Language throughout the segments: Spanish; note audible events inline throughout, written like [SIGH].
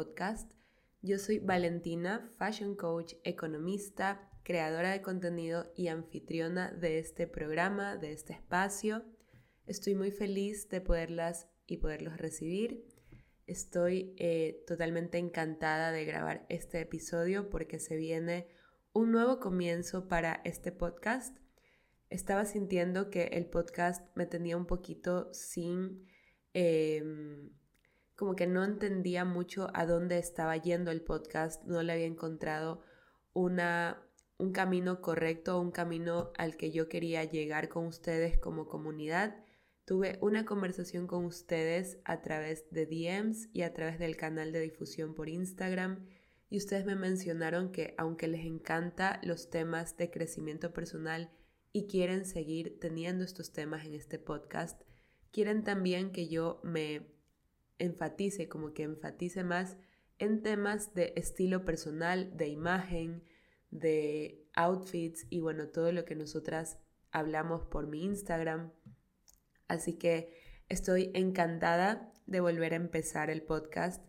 podcast. Yo soy Valentina, fashion coach, economista, creadora de contenido y anfitriona de este programa, de este espacio. Estoy muy feliz de poderlas y poderlos recibir. Estoy eh, totalmente encantada de grabar este episodio porque se viene un nuevo comienzo para este podcast. Estaba sintiendo que el podcast me tenía un poquito sin... Em, como que no entendía mucho a dónde estaba yendo el podcast, no le había encontrado una, un camino correcto, un camino al que yo quería llegar con ustedes como comunidad. Tuve una conversación con ustedes a través de DMs y a través del canal de difusión por Instagram y ustedes me mencionaron que aunque les encanta los temas de crecimiento personal y quieren seguir teniendo estos temas en este podcast, quieren también que yo me enfatice, como que enfatice más en temas de estilo personal, de imagen, de outfits y bueno, todo lo que nosotras hablamos por mi Instagram. Así que estoy encantada de volver a empezar el podcast.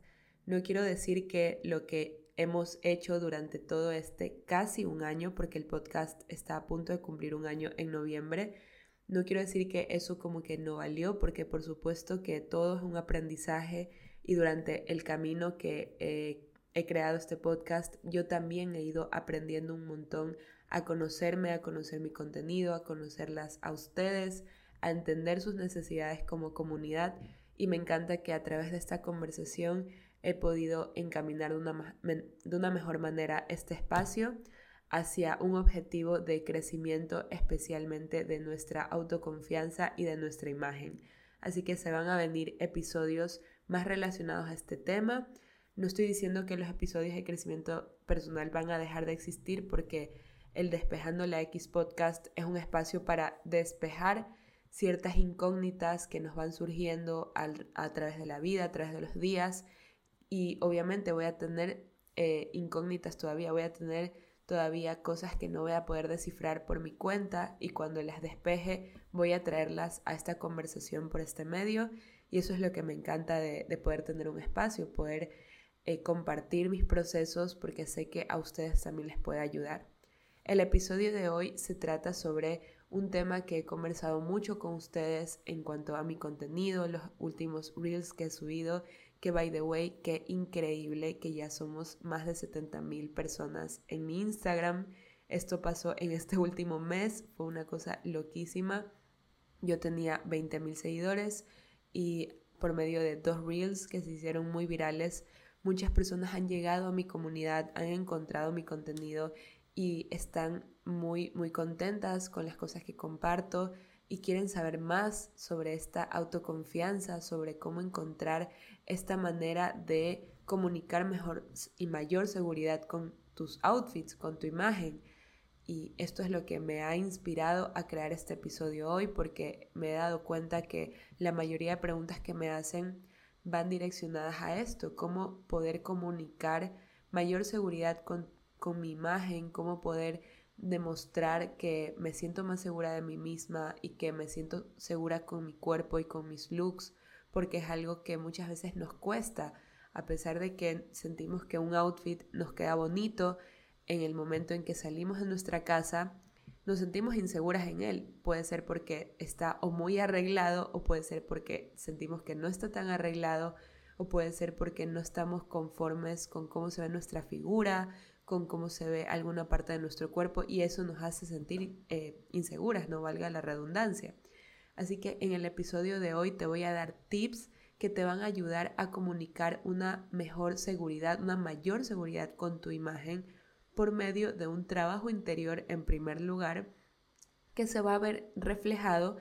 No quiero decir que lo que hemos hecho durante todo este casi un año, porque el podcast está a punto de cumplir un año en noviembre, no quiero decir que eso como que no valió, porque por supuesto que todo es un aprendizaje y durante el camino que eh, he creado este podcast, yo también he ido aprendiendo un montón a conocerme, a conocer mi contenido, a conocerlas a ustedes, a entender sus necesidades como comunidad. Y me encanta que a través de esta conversación he podido encaminar de una, de una mejor manera este espacio hacia un objetivo de crecimiento especialmente de nuestra autoconfianza y de nuestra imagen. Así que se van a venir episodios más relacionados a este tema. No estoy diciendo que los episodios de crecimiento personal van a dejar de existir porque el Despejando la X podcast es un espacio para despejar ciertas incógnitas que nos van surgiendo a través de la vida, a través de los días. Y obviamente voy a tener eh, incógnitas todavía, voy a tener todavía cosas que no voy a poder descifrar por mi cuenta y cuando las despeje voy a traerlas a esta conversación por este medio y eso es lo que me encanta de, poder tener un espacio, poder eh, compartir mis procesos porque sé que a ustedes también les puede ayudar. El episodio de hoy se trata sobre un tema que he conversado mucho con ustedes en cuanto a mi contenido, los últimos reels que he subido que by the way, qué increíble que ya somos más de 70 mil personas en mi Instagram. Esto pasó en este último mes, fue una cosa loquísima. Yo tenía 20 mil seguidores y por medio de dos reels que se hicieron muy virales, muchas personas han llegado a mi comunidad, han encontrado mi contenido y están muy, muy contentas con las cosas que comparto y quieren saber más sobre esta autoconfianza, sobre cómo encontrar esta manera de comunicar mejor y mayor seguridad con tus outfits, con tu imagen. Y esto es lo que me ha inspirado a crear este episodio hoy porque me he dado cuenta que la mayoría de preguntas que me hacen van direccionadas a esto, cómo poder comunicar mayor seguridad con, con mi imagen, cómo poder demostrar que me siento más segura de mí misma y que me siento segura con mi cuerpo y con mis looks, porque es algo que muchas veces nos cuesta, a pesar de que sentimos que un outfit nos queda bonito, en el momento en que salimos de nuestra casa, nos sentimos inseguras en él. Puede ser porque está o muy arreglado o puede ser porque sentimos que no está tan arreglado o puede ser porque no estamos conformes con cómo se ve nuestra figura, con cómo se ve alguna parte de nuestro cuerpo y eso nos hace sentir eh, inseguras, no valga la redundancia. Así que en el episodio de hoy te voy a dar tips que te van a ayudar a comunicar una mejor seguridad, una mayor seguridad con tu imagen por medio de un trabajo interior en primer lugar que se va a ver reflejado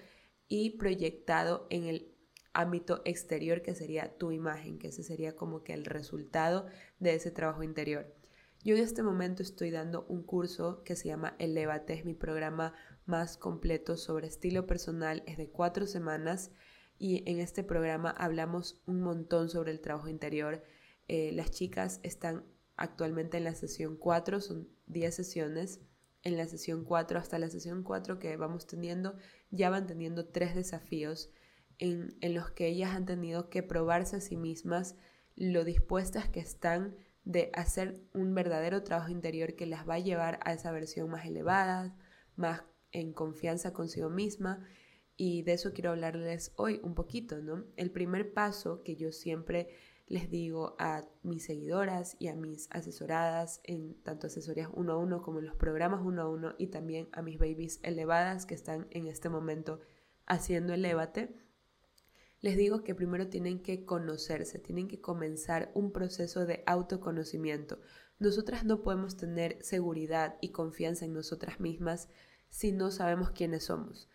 y proyectado en el ámbito exterior que sería tu imagen, que ese sería como que el resultado de ese trabajo interior. Yo en este momento estoy dando un curso que se llama Elevate, es mi programa más completo sobre estilo personal, es de cuatro semanas y en este programa hablamos un montón sobre el trabajo interior. Eh, las chicas están actualmente en la sesión 4, son 10 sesiones. En la sesión 4 hasta la sesión 4 que vamos teniendo, ya van teniendo tres desafíos en, en los que ellas han tenido que probarse a sí mismas lo dispuestas que están de hacer un verdadero trabajo interior que las va a llevar a esa versión más elevada, más en confianza consigo misma. Y de eso quiero hablarles hoy un poquito, ¿no? El primer paso que yo siempre les digo a mis seguidoras y a mis asesoradas en tanto asesorías uno a uno como en los programas uno a uno y también a mis babies elevadas que están en este momento haciendo Elevate, les digo que primero tienen que conocerse, tienen que comenzar un proceso de autoconocimiento. Nosotras no podemos tener seguridad y confianza en nosotras mismas si no sabemos quiénes somos.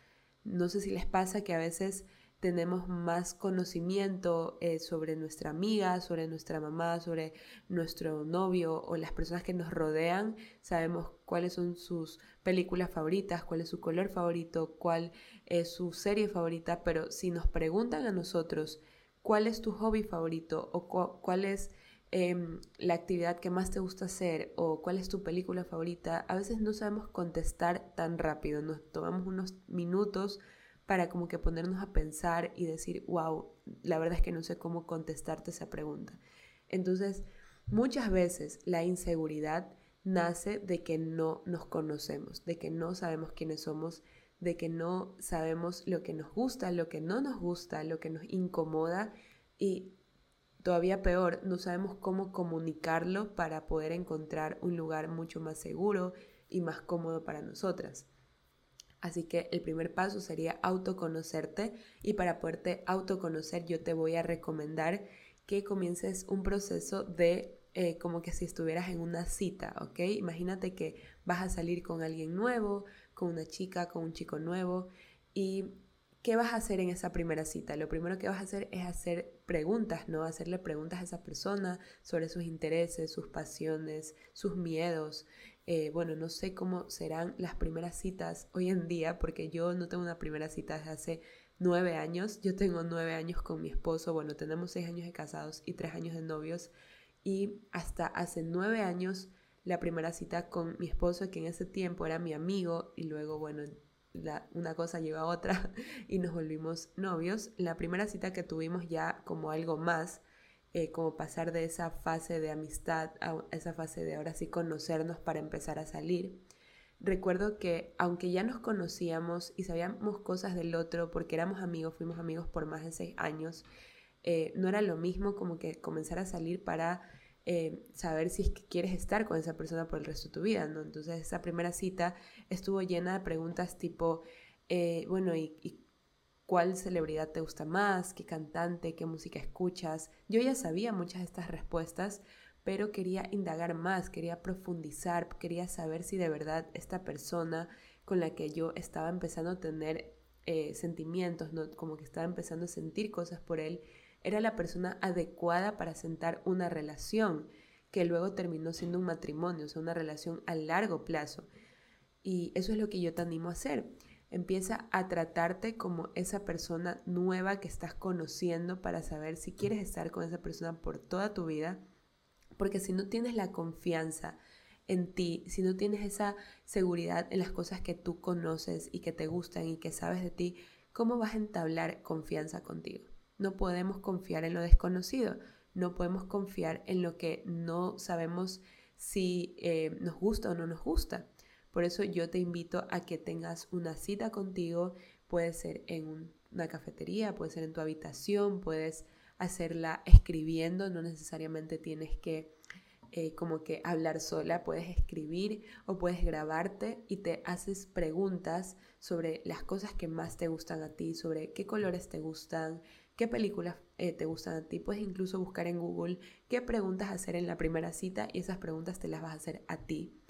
No sé si les pasa que a veces tenemos más conocimiento eh, sobre nuestra amiga, sobre nuestra mamá, sobre nuestro novio o las personas que nos rodean. Sabemos cuáles son sus películas favoritas, cuál es su color favorito, cuál es su serie favorita, pero si nos preguntan a nosotros cuál es tu hobby favorito o cuál es em, la actividad que más te gusta hacer o cuál es tu película favorita, a veces no sabemos contestar tan rápido, nos tomamos unos minutos para como que ponernos a pensar y decir, wow, la verdad es que no sé cómo contestarte esa pregunta. Entonces, muchas veces la inseguridad nace de que no nos conocemos, de que no sabemos quiénes somos, de que no sabemos lo que nos gusta, lo que no nos gusta, lo que nos incomoda y todavía peor, no sabemos cómo comunicarlo para poder encontrar un lugar mucho más seguro y más cómodo para nosotras. Así que el primer paso sería autoconocerte y para poderte autoconocer yo te voy a recomendar que comiences un proceso de eh, como que si estuvieras en una cita, ¿ok? Imagínate que vas a salir con alguien nuevo, con una chica, con un chico nuevo y ¿qué vas a hacer en esa primera cita? Lo primero que vas a hacer es hacer preguntas, ¿no? Hacerle preguntas a esa persona sobre sus intereses, sus pasiones, sus miedos, eh, bueno, no sé cómo serán las primeras citas hoy en día, porque yo no tengo una primera cita desde hace nueve años. Yo tengo nueve años con mi esposo, bueno, tenemos seis años de casados y tres años de novios. Y hasta hace nueve años la primera cita con mi esposo, que en ese tiempo era mi amigo, y luego, bueno, una cosa lleva a otra [LAUGHS] y nos volvimos novios. La primera cita que tuvimos ya como algo más eh, como pasar de esa fase de amistad a esa fase de ahora sí conocernos para empezar a salir. Recuerdo que aunque ya nos conocíamos y sabíamos cosas del otro porque éramos amigos, fuimos amigos por más de seis años, eh, no era lo mismo como que comenzar a salir para eh, saber si es que quieres estar con esa persona por el resto de tu vida, ¿no? Entonces esa primera cita estuvo llena de preguntas tipo, bueno, ¿y, y cuál celebridad te gusta más, qué cantante, qué música escuchas. Yo ya sabía muchas de estas respuestas, pero quería indagar más, quería profundizar, quería saber si de verdad esta persona con la que yo estaba empezando a tener eh, sentimientos, ¿no? como que estaba empezando a sentir cosas por él, era la persona adecuada para sentar una relación que luego terminó siendo un matrimonio, o sea, una relación a largo plazo. Y eso es lo que yo te animo a hacer. Empieza a tratarte como esa persona nueva que estás conociendo para saber si quieres estar con esa persona por toda tu vida. Porque si no tienes la confianza en ti, si no tienes esa seguridad en las cosas que tú conoces y que te gustan y que sabes de ti, ¿cómo vas a entablar confianza contigo? No podemos confiar en lo desconocido, no podemos confiar en lo que no sabemos si eh, nos gusta o no nos gusta. Por eso yo te invito a que tengas una cita contigo, puede ser en una cafetería, puede ser en tu habitación, puedes hacerla escribiendo, no necesariamente tienes que eh, como que hablar sola, puedes escribir o puedes grabarte y te haces preguntas sobre las cosas que más te gustan a ti, sobre qué colores te gustan, qué películas eh, te gustan a ti. Puedes incluso buscar en Google qué preguntas hacer en la primera cita y esas preguntas te las vas a hacer a ti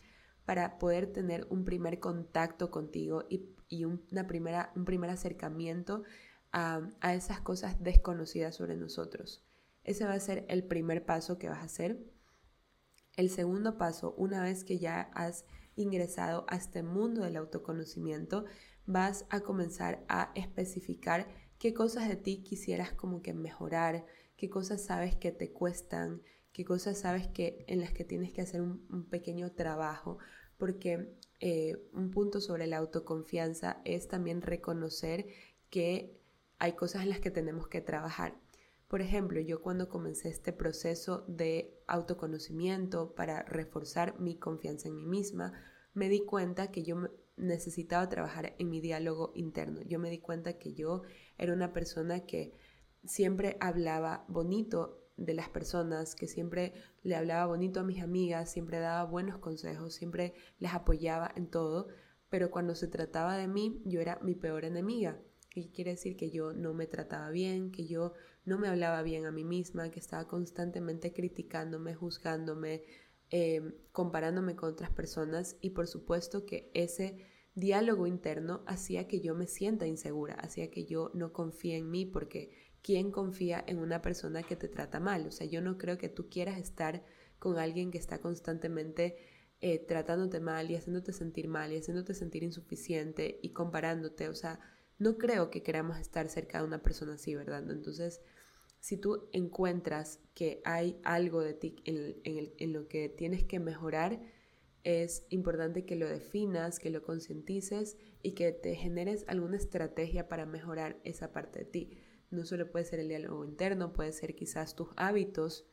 para poder tener un primer contacto contigo y, una primera, un primer acercamiento a, a esas cosas desconocidas sobre nosotros. Ese va a ser el primer paso que vas a hacer. El segundo paso, una vez que ya has ingresado a este mundo del autoconocimiento, vas a comenzar a especificar qué cosas de ti quisieras como que mejorar, qué cosas sabes que te cuestan, qué cosas sabes que en las que tienes que hacer un, pequeño trabajo, porque eh, un punto sobre la autoconfianza es también reconocer que hay cosas en las que tenemos que trabajar. Por ejemplo, yo cuando comencé este proceso de autoconocimiento para reforzar mi confianza en mí misma, me di cuenta que yo necesitaba trabajar en mi diálogo interno. Yo me di cuenta que yo era una persona que siempre hablaba bonito de las personas, que siempre le hablaba bonito a mis amigas, siempre daba buenos consejos, siempre les apoyaba en todo, pero cuando se trataba de mí, yo era mi peor enemiga. Y quiere decir que yo no me trataba bien, que yo no me hablaba bien a mí misma, que estaba constantemente criticándome, juzgándome, eh, comparándome con otras personas y por supuesto que ese diálogo interno hacía que yo me sienta insegura, hacía que yo no confíe en mí porque ¿quién confía en una persona que te trata mal? O sea, yo no creo que tú quieras estar con alguien que está constantemente eh, tratándote mal y haciéndote sentir mal y haciéndote sentir insuficiente y comparándote. O sea, no creo que queramos estar cerca de una persona así, ¿verdad? Entonces, si tú encuentras que hay algo de ti en, lo que tienes que mejorar, es importante que lo definas, que lo concientices y que te generes alguna estrategia para mejorar esa parte de ti. No solo puede ser el diálogo interno, puede ser quizás tus hábitos.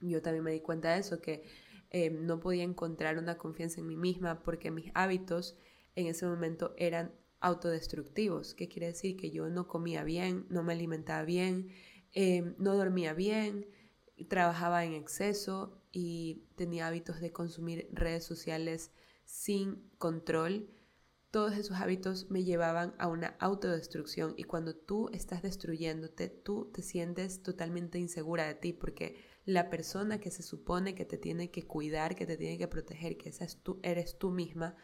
Yo también me di cuenta de eso, que eh, no podía encontrar una confianza en mí misma porque mis hábitos en ese momento eran autodestructivos. ¿Qué quiere decir? Que yo no comía bien, no me alimentaba bien, Em, no dormía bien, trabajaba en exceso y tenía hábitos de consumir redes sociales sin control. Todos esos hábitos me llevaban a una autodestrucción y cuando tú estás destruyéndote, tú te sientes totalmente insegura de ti porque la persona que se supone que te tiene que cuidar, que te tiene que proteger, que esa tú, eres tú misma,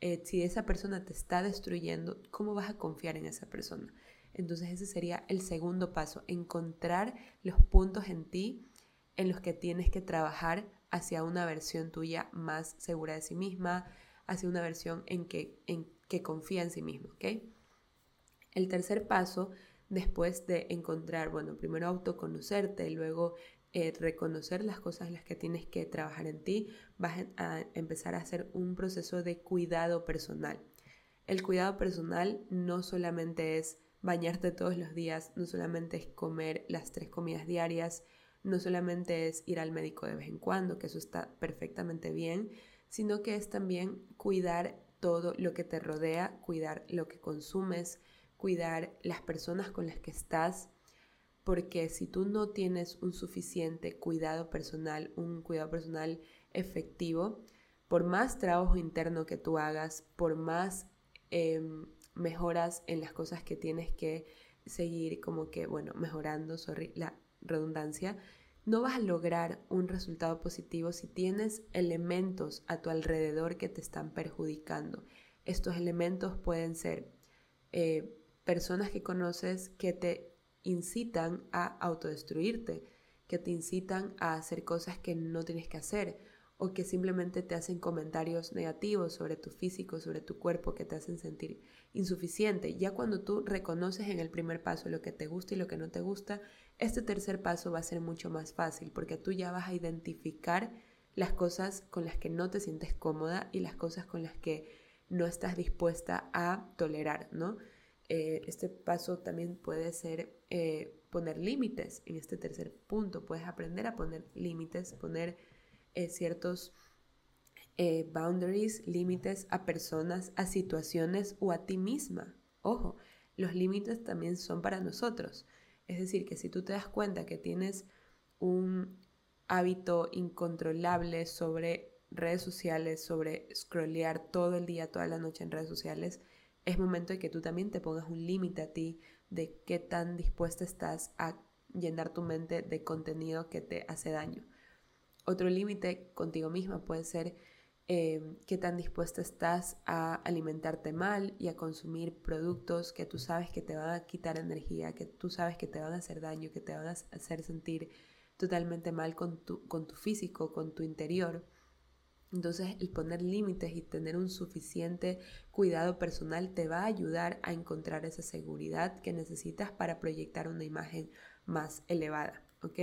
eh, si esa persona te está destruyendo, ¿cómo vas a confiar en esa persona? Entonces ese sería el segundo paso, encontrar los puntos en ti en los que tienes que trabajar hacia una versión tuya más segura de sí misma, hacia una versión en que, en que confía en sí mismo, ¿ok? El tercer paso, después de encontrar, bueno, primero autoconocerte, luego eh, reconocer las cosas en las que tienes que trabajar en ti, vas a empezar a hacer un proceso de cuidado personal. El cuidado personal no solamente es bañarte todos los días, no solamente es comer las tres comidas diarias, no solamente es ir al médico de vez en cuando, que eso está perfectamente bien, sino que es también cuidar todo lo que te rodea, cuidar lo que consumes, cuidar las personas con las que estás, porque si tú no tienes un suficiente cuidado personal, un cuidado personal efectivo, por más trabajo interno que tú hagas, por más em, mejoras en las cosas que tienes que seguir como que, bueno, mejorando, sorry, la redundancia, no vas a lograr un resultado positivo si tienes elementos a tu alrededor que te están perjudicando. Estos elementos pueden ser eh, personas que conoces que te incitan a autodestruirte, que te incitan a hacer cosas que no tienes que hacer o que simplemente te hacen comentarios negativos sobre tu físico, sobre tu cuerpo, que te hacen sentir insuficiente. Ya cuando tú reconoces en el primer paso lo que te gusta y lo que no te gusta, este tercer paso va a ser mucho más fácil porque tú ya vas a identificar las cosas con las que no te sientes cómoda y las cosas con las que no estás dispuesta a tolerar, ¿no? Eh, este paso también puede ser eh, poner límites en este tercer punto. Puedes aprender a poner límites, poner eh, ciertos eh, boundaries, límites a personas, a situaciones o a ti misma. Ojo, los límites también son para nosotros. Es decir, que si tú te das cuenta que tienes un hábito incontrolable sobre redes sociales, sobre scrollear todo el día, toda la noche en redes sociales, es momento de que tú también te pongas un límite a ti de qué tan dispuesta estás a llenar tu mente de contenido que te hace daño. Otro límite contigo misma puede ser eh, qué tan dispuesta estás a alimentarte mal y a consumir productos que tú sabes que te van a quitar energía, que tú sabes que te van a hacer daño, que te van a hacer sentir totalmente mal con tu, con tu físico, con tu interior. Entonces el poner límites y tener un suficiente cuidado personal te va a ayudar a encontrar esa seguridad que necesitas para proyectar una imagen más elevada, ¿ok?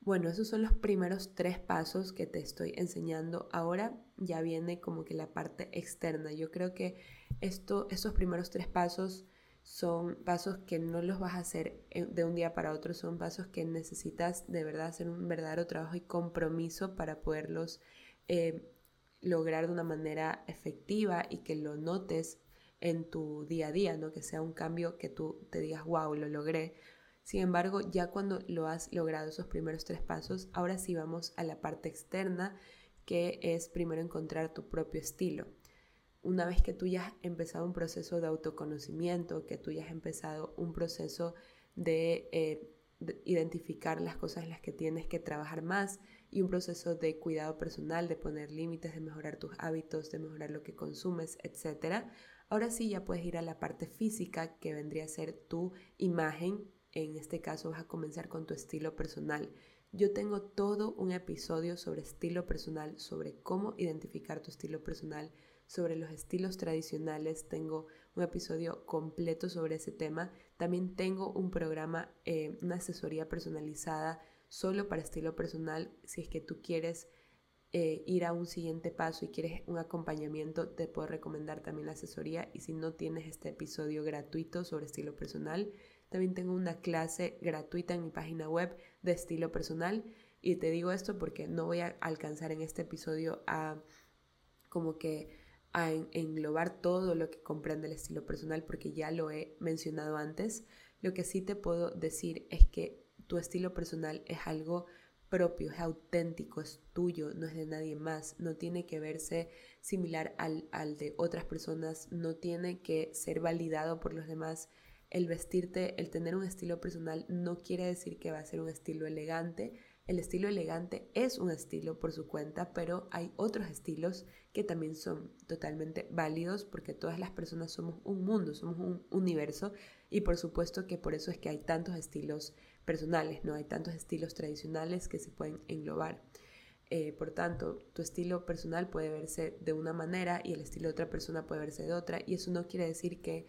Bueno, esos son los primeros tres pasos que te estoy enseñando. Ahora ya viene como que la parte externa. Yo creo que esto, estos primeros tres pasos son pasos que no los vas a hacer de un día para otro, son pasos que necesitas de verdad hacer un verdadero trabajo y compromiso para poderlos eh, lograr de una manera efectiva y que lo notes en tu día a día, ¿no? Que sea un cambio que tú te digas, wow, lo logré. Sin embargo, ya cuando lo has logrado esos primeros tres pasos, ahora sí vamos a la parte externa, que es primero encontrar tu propio estilo. Una vez que tú ya has empezado un proceso de autoconocimiento, que tú ya has empezado un proceso de, eh, de identificar las cosas en las que tienes que trabajar más y un proceso de cuidado personal, de poner límites, de mejorar tus hábitos, de mejorar lo que consumes, etc. Ahora sí ya puedes ir a la parte física que vendría a ser tu imagen. En este caso vas a comenzar con tu estilo personal. Yo tengo todo un episodio sobre estilo personal, sobre cómo identificar tu estilo personal, sobre los estilos tradicionales. Tengo un episodio completo sobre ese tema. También tengo un programa, eh, una asesoría personalizada solo para estilo personal. Si es que tú quieres eh, ir a un siguiente paso y quieres un acompañamiento, te puedo recomendar también la asesoría. Y si no tienes este episodio gratuito sobre estilo personal, también tengo una clase gratuita en mi página web de estilo personal. Y te digo esto porque no voy a alcanzar en este episodio a como que a englobar todo lo que comprende el estilo personal porque ya lo he mencionado antes. Lo que sí te puedo decir es que tu estilo personal es algo propio, es auténtico, es tuyo, no es de nadie más, no tiene que verse similar al, al de otras personas, no tiene que ser validado por los demás. El vestirte, el tener un estilo personal no quiere decir que va a ser un estilo elegante. El estilo elegante es un estilo por su cuenta, pero hay otros estilos que también son totalmente válidos porque todas las personas somos un mundo, somos un universo y por supuesto que por eso es que hay tantos estilos personales, no hay tantos estilos tradicionales que se pueden englobar. Eh, por tanto, tu estilo personal puede verse de una manera y el estilo de otra persona puede verse de otra y eso no quiere decir que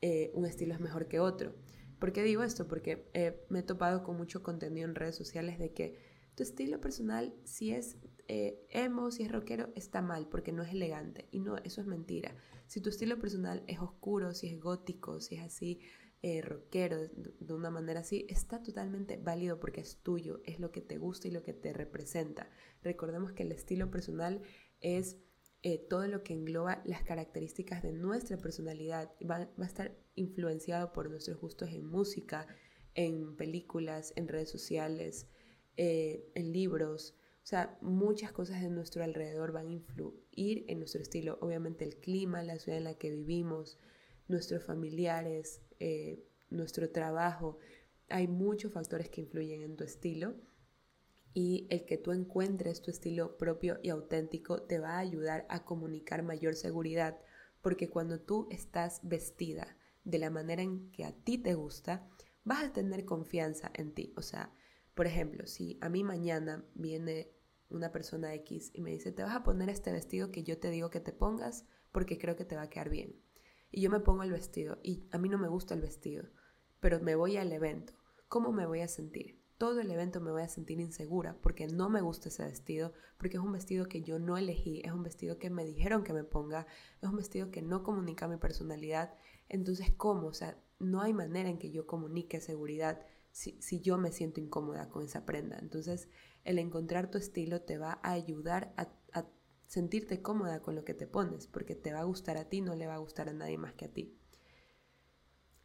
eh, un estilo es mejor que otro. ¿Por qué digo esto? Porque eh, me he topado con mucho contenido en redes sociales de que tu estilo personal, si es emo, si es rockero, está mal porque no es elegante. Y no, eso es mentira. Si tu estilo personal es oscuro, si es gótico, si es así, eh, rockero de, una manera así, está totalmente válido porque es tuyo, es lo que te gusta y lo que te representa. Recordemos que el estilo personal es eh, todo lo que engloba las características de nuestra personalidad. Va, a estar influenciado por nuestros gustos en música, en películas, en redes sociales, eh, en libros. O sea, muchas cosas de nuestro alrededor van a influir en nuestro estilo. Obviamente el clima, la ciudad en la que vivimos, nuestros familiares, eh, nuestro trabajo. Hay muchos factores que influyen en tu estilo y el que tú encuentres tu estilo propio y auténtico te va a ayudar a comunicar mayor seguridad, porque cuando tú estás vestida de la manera en que a ti te gusta, vas a tener confianza en ti. O sea, por ejemplo, si a mí mañana viene una persona X y me dice, te vas a poner este vestido que yo te digo que te pongas porque creo que te va a quedar bien y yo me pongo el vestido y a mí no me gusta el vestido, pero me voy al evento. ¿Cómo me voy a sentir? Todo el evento me voy a sentir insegura porque no me gusta ese vestido, porque es un vestido que yo no elegí, es un vestido que me dijeron que me ponga, es un vestido que no comunica mi personalidad. Entonces, ¿cómo? O sea, no hay manera en que yo comunique seguridad si, yo me siento incómoda con esa prenda. Entonces, el encontrar tu estilo te va a ayudar a sentirte cómoda con lo que te pones, porque te va a gustar a ti, no le va a gustar a nadie más que a ti.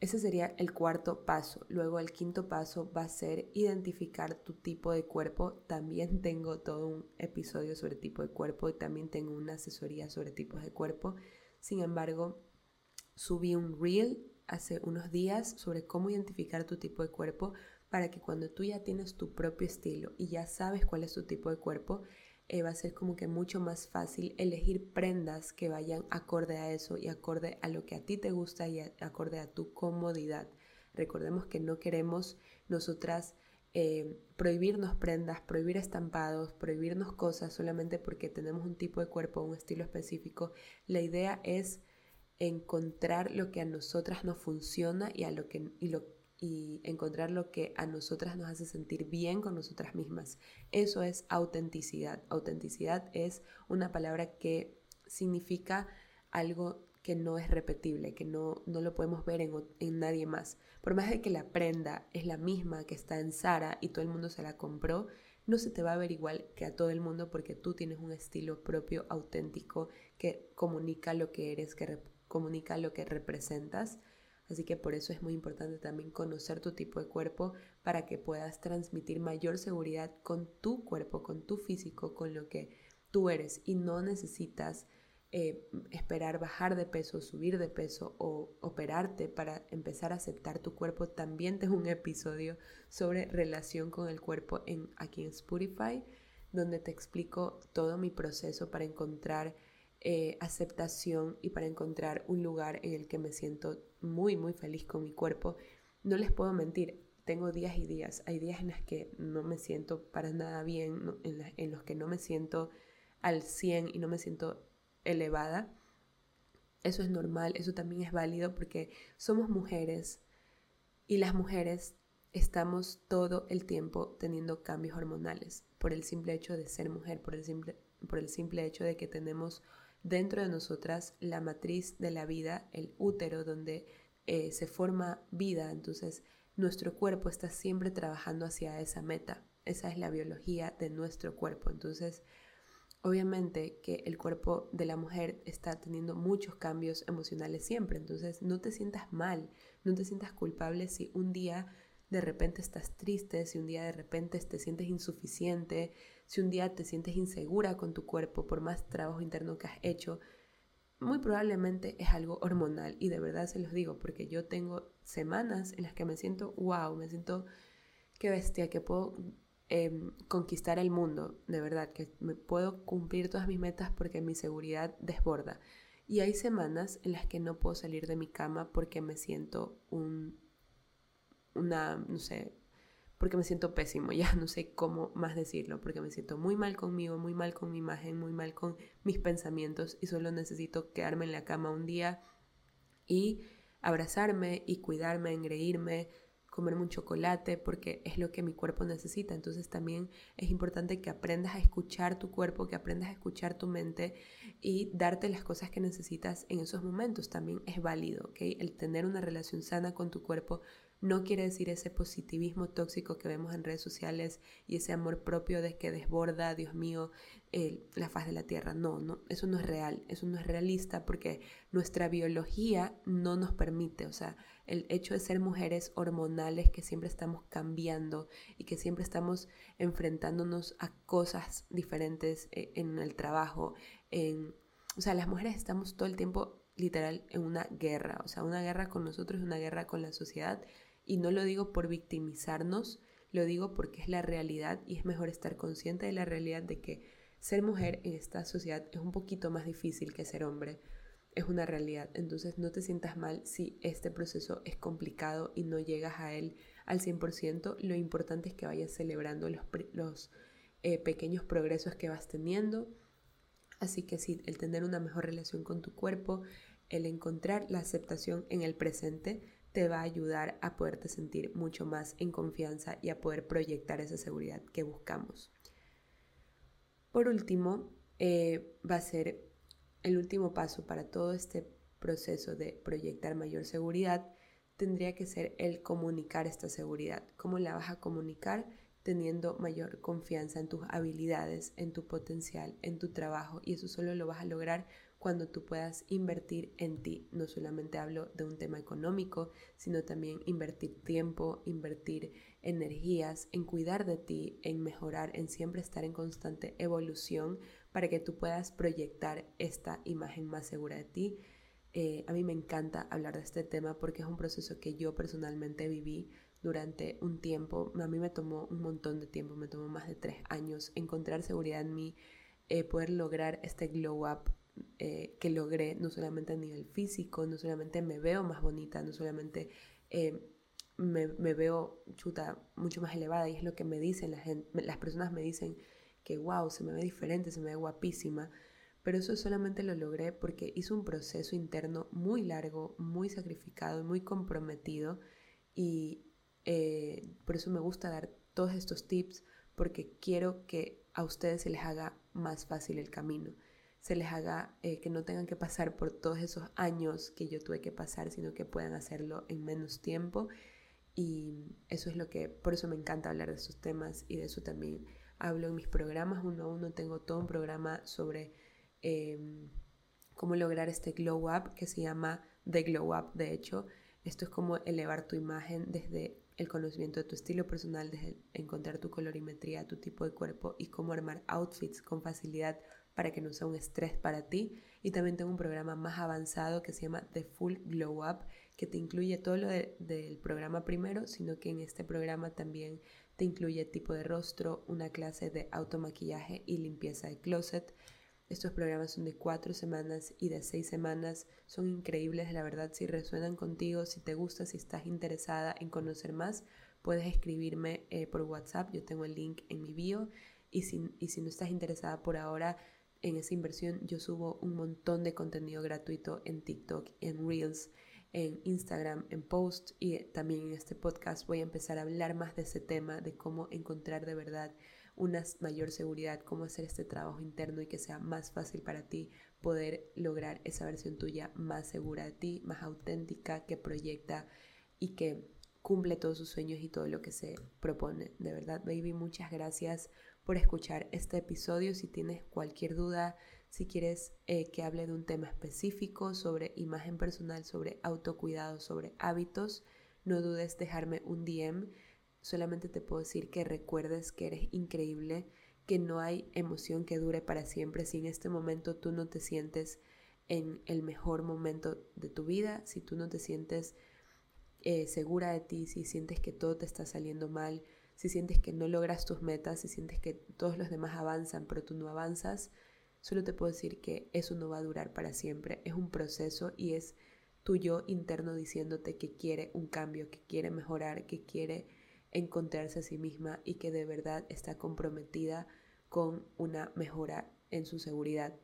Ese sería el cuarto paso. Luego el quinto paso va a ser identificar tu tipo de cuerpo. También tengo todo un episodio sobre tipo de cuerpo y también tengo una asesoría sobre tipos de cuerpo. Sin embargo, subí un reel hace unos días sobre cómo identificar tu tipo de cuerpo para que cuando tú ya tienes tu propio estilo y ya sabes cuál es tu tipo de cuerpo, eh, va a ser como que mucho más fácil elegir prendas que vayan acorde a eso y acorde a lo que a ti te gusta y acorde a tu comodidad. Recordemos que no queremos nosotras eh, prohibirnos prendas, prohibir estampados, prohibirnos cosas solamente porque tenemos un tipo de cuerpo, un estilo específico. La idea es encontrar lo que a nosotras nos funciona y, a lo que, y encontrar lo que a nosotras nos hace sentir bien con nosotras mismas. Eso es autenticidad. Autenticidad es una palabra que significa algo que no es repetible, que no, no lo podemos ver en, en, nadie más. Por más de que la prenda es la misma que está en Sara y todo el mundo se la compró, no se te va a ver igual que a todo el mundo porque tú tienes un estilo propio, auténtico, que comunica lo que eres, que comunica lo que representas. Así que por eso es muy importante también conocer tu tipo de cuerpo para que puedas transmitir mayor seguridad con tu cuerpo, con tu físico, con lo que tú eres y no necesitas eh, esperar bajar de peso, subir de peso o operarte para empezar a aceptar tu cuerpo. También tengo un episodio sobre relación con el cuerpo en, aquí en Spotify, donde te explico todo mi proceso para encontrar eh, aceptación y para encontrar un lugar en el que me siento muy, muy feliz con mi cuerpo. No les puedo mentir, tengo días y días. Hay días en los que no me siento para nada bien, en, en los que no me siento al 100 y no me siento elevada. Eso es normal, eso también es válido porque somos mujeres y las mujeres estamos todo el tiempo teniendo cambios hormonales por el simple hecho de ser mujer, por el simple, por el simple hecho de que tenemos dentro de nosotras la matriz de la vida, el útero donde eh, se forma vida. Entonces nuestro cuerpo está siempre trabajando hacia esa meta. Esa es la biología de nuestro cuerpo. Entonces Obviamente que el cuerpo de la mujer está teniendo muchos cambios emocionales siempre, entonces no te sientas mal, no te sientas culpable si un día de repente estás triste, si un día de repente te sientes insuficiente, si un día te sientes insegura con tu cuerpo por más trabajo interno que has hecho, muy probablemente es algo hormonal y de verdad se los digo porque yo tengo semanas en las que me siento wow, me siento qué bestia, que puedo Em, conquistar el mundo, de verdad, que me puedo cumplir todas mis metas porque mi seguridad desborda. Y hay semanas en las que no puedo salir de mi cama porque me siento un, una, no sé, porque me siento pésimo, [LAUGHS] ya no sé cómo más decirlo, porque me siento muy mal conmigo, muy mal con mi imagen, muy mal con mis pensamientos y solo necesito quedarme en la cama un día y abrazarme y cuidarme, engreírme, comerme un chocolate porque es lo que mi cuerpo necesita. Entonces también es importante que aprendas a escuchar tu cuerpo, que aprendas a escuchar tu mente y darte las cosas que necesitas en esos momentos. También es válido, ¿ok? El tener una relación sana con tu cuerpo no quiere decir ese positivismo tóxico que vemos en redes sociales y ese amor propio de que desborda, Dios mío, la faz de la tierra. No, no, eso no es real, eso no es realista porque nuestra biología no nos permite, o sea, el hecho de ser mujeres hormonales que siempre estamos cambiando y que siempre estamos enfrentándonos a cosas diferentes eh, en el trabajo, en, o sea, las mujeres estamos todo el tiempo literal en una guerra, o sea, una guerra con nosotros, una guerra con la sociedad y no lo digo por victimizarnos, lo digo porque es la realidad y es mejor estar consciente de la realidad de que ser mujer en esta sociedad es un poquito más difícil que ser hombre. Es una realidad. Entonces no te sientas mal si este proceso es complicado y no llegas a él al 100%. Lo importante es que vayas celebrando los, los eh, pequeños progresos que vas teniendo. Así que sí, el tener una mejor relación con tu cuerpo, el encontrar la aceptación en el presente, te va a ayudar a poderte sentir mucho más en confianza y a poder proyectar esa seguridad que buscamos. Por último, eh, va a ser el último paso para todo este proceso de proyectar mayor seguridad, tendría que ser el comunicar esta seguridad. ¿Cómo la vas a comunicar? Teniendo mayor confianza en tus habilidades, en tu potencial, en tu trabajo y eso solo lo vas a lograr cuando tú puedas invertir en ti. No solamente hablo de un tema económico, sino también invertir tiempo, invertir energías, en cuidar de ti, en mejorar, en siempre estar en constante evolución para que tú puedas proyectar esta imagen más segura de ti. Eh, a mí me encanta hablar de este tema porque es un proceso que yo personalmente viví durante un tiempo. A mí me tomó un montón de tiempo, me tomó más de tres años encontrar seguridad en mí, eh, poder lograr este glow up eh, que logré, no solamente a nivel físico, no solamente me veo más bonita, no solamente eh, me, veo chuta mucho más elevada y es lo que me dicen la las personas me dicen que wow, se me ve diferente, se me ve guapísima, pero eso solamente lo logré porque hice un proceso interno muy largo, muy sacrificado, muy comprometido y eh, por eso me gusta dar todos estos tips porque quiero que a ustedes se les haga más fácil el camino se les haga, eh, que no tengan que pasar por todos esos años que yo tuve que pasar, sino que puedan hacerlo en menos tiempo. Y eso es lo que, por eso me encanta hablar de esos temas y de eso también hablo en mis programas uno a uno. Tengo todo un programa sobre em, cómo lograr este glow up que se llama The Glow Up, de hecho. Esto es como elevar tu imagen desde el conocimiento de tu estilo personal, desde encontrar tu colorimetría, tu tipo de cuerpo y cómo armar outfits con facilidad para que no sea un estrés para ti. Y también tengo un programa más avanzado que se llama The Full Glow Up, que te incluye todo lo del programa primero, sino que en este programa también te incluye tipo de rostro, una clase de automaquillaje y limpieza de closet. Estos programas son de cuatro semanas y de seis semanas. Son increíbles, la verdad, si resuenan contigo, si te gusta, si estás interesada en conocer más, puedes escribirme eh, por WhatsApp. Yo tengo el link en mi bio. Y si, y si no estás interesada por ahora en esa inversión, yo subo un montón de contenido gratuito en TikTok, en Reels, en Instagram, en post y también en este podcast voy a empezar a hablar más de ese tema, de cómo encontrar de verdad una mayor seguridad, cómo hacer este trabajo interno y que sea más fácil para ti poder lograr esa versión tuya más segura de ti, más auténtica, que proyecta y que cumple todos sus sueños y todo lo que se propone. De verdad, baby, muchas gracias por escuchar este episodio. Si tienes cualquier duda, si quieres eh, que hable de un tema específico sobre imagen personal, sobre autocuidado, sobre hábitos, no dudes dejarme un DM. Solamente te puedo decir que recuerdes que eres increíble, que no hay emoción que dure para siempre. Si en este momento tú no te sientes en el mejor momento de tu vida, si tú no te sientes eh, segura de ti, si sientes que todo te está saliendo mal, si sientes que no logras tus metas, si sientes que todos los demás avanzan pero tú no avanzas, solo te puedo decir que eso no va a durar para siempre. Es un proceso y es tu yo interno diciéndote que quiere un cambio, que quiere mejorar, que quiere encontrarse a sí misma y que de verdad está comprometida con una mejora en su seguridad.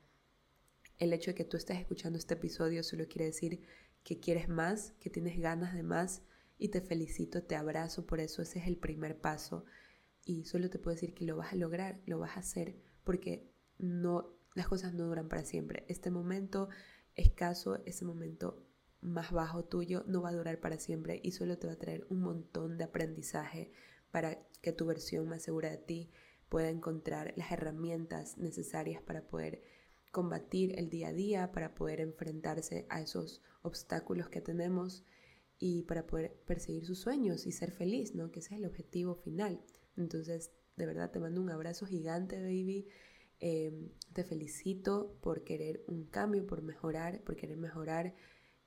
El hecho de que tú estés escuchando este episodio solo quiere decir que quieres más, que tienes ganas de más y te felicito, te abrazo por eso, ese es el primer paso y solo te puedo decir que lo vas a lograr, lo vas a hacer porque no las cosas no duran para siempre. Este momento escaso, ese momento más bajo tuyo no va a durar para siempre y solo te va a traer un montón de aprendizaje para que tu versión más segura de ti pueda encontrar las herramientas necesarias para poder combatir el día a día, para poder enfrentarse a esos obstáculos que tenemos y para poder perseguir sus sueños y ser feliz, ¿no? Que ese es el objetivo final. Entonces, de verdad te mando un abrazo gigante, baby. Em, te felicito por querer un cambio, por mejorar, por querer mejorar.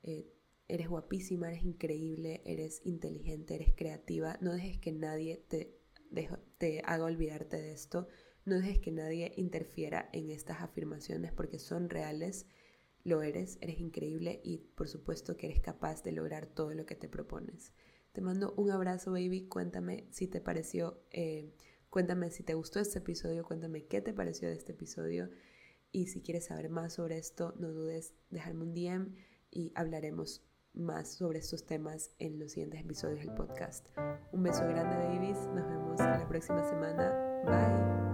Eh, eres guapísima, eres increíble, eres inteligente, eres creativa. No dejes que nadie te, te haga olvidarte de esto. No dejes que nadie interfiera en estas afirmaciones porque son reales lo eres, eres increíble y por supuesto que eres capaz de lograr todo lo que te propones. Te mando un abrazo, baby. Cuéntame si te pareció, eh, cuéntame si te gustó este episodio, cuéntame qué te pareció de este episodio. Y si quieres saber más sobre esto, no dudes dejarme un DM y hablaremos más sobre estos temas en los siguientes episodios del podcast. Un beso grande, babies. Nos vemos la próxima semana. Bye.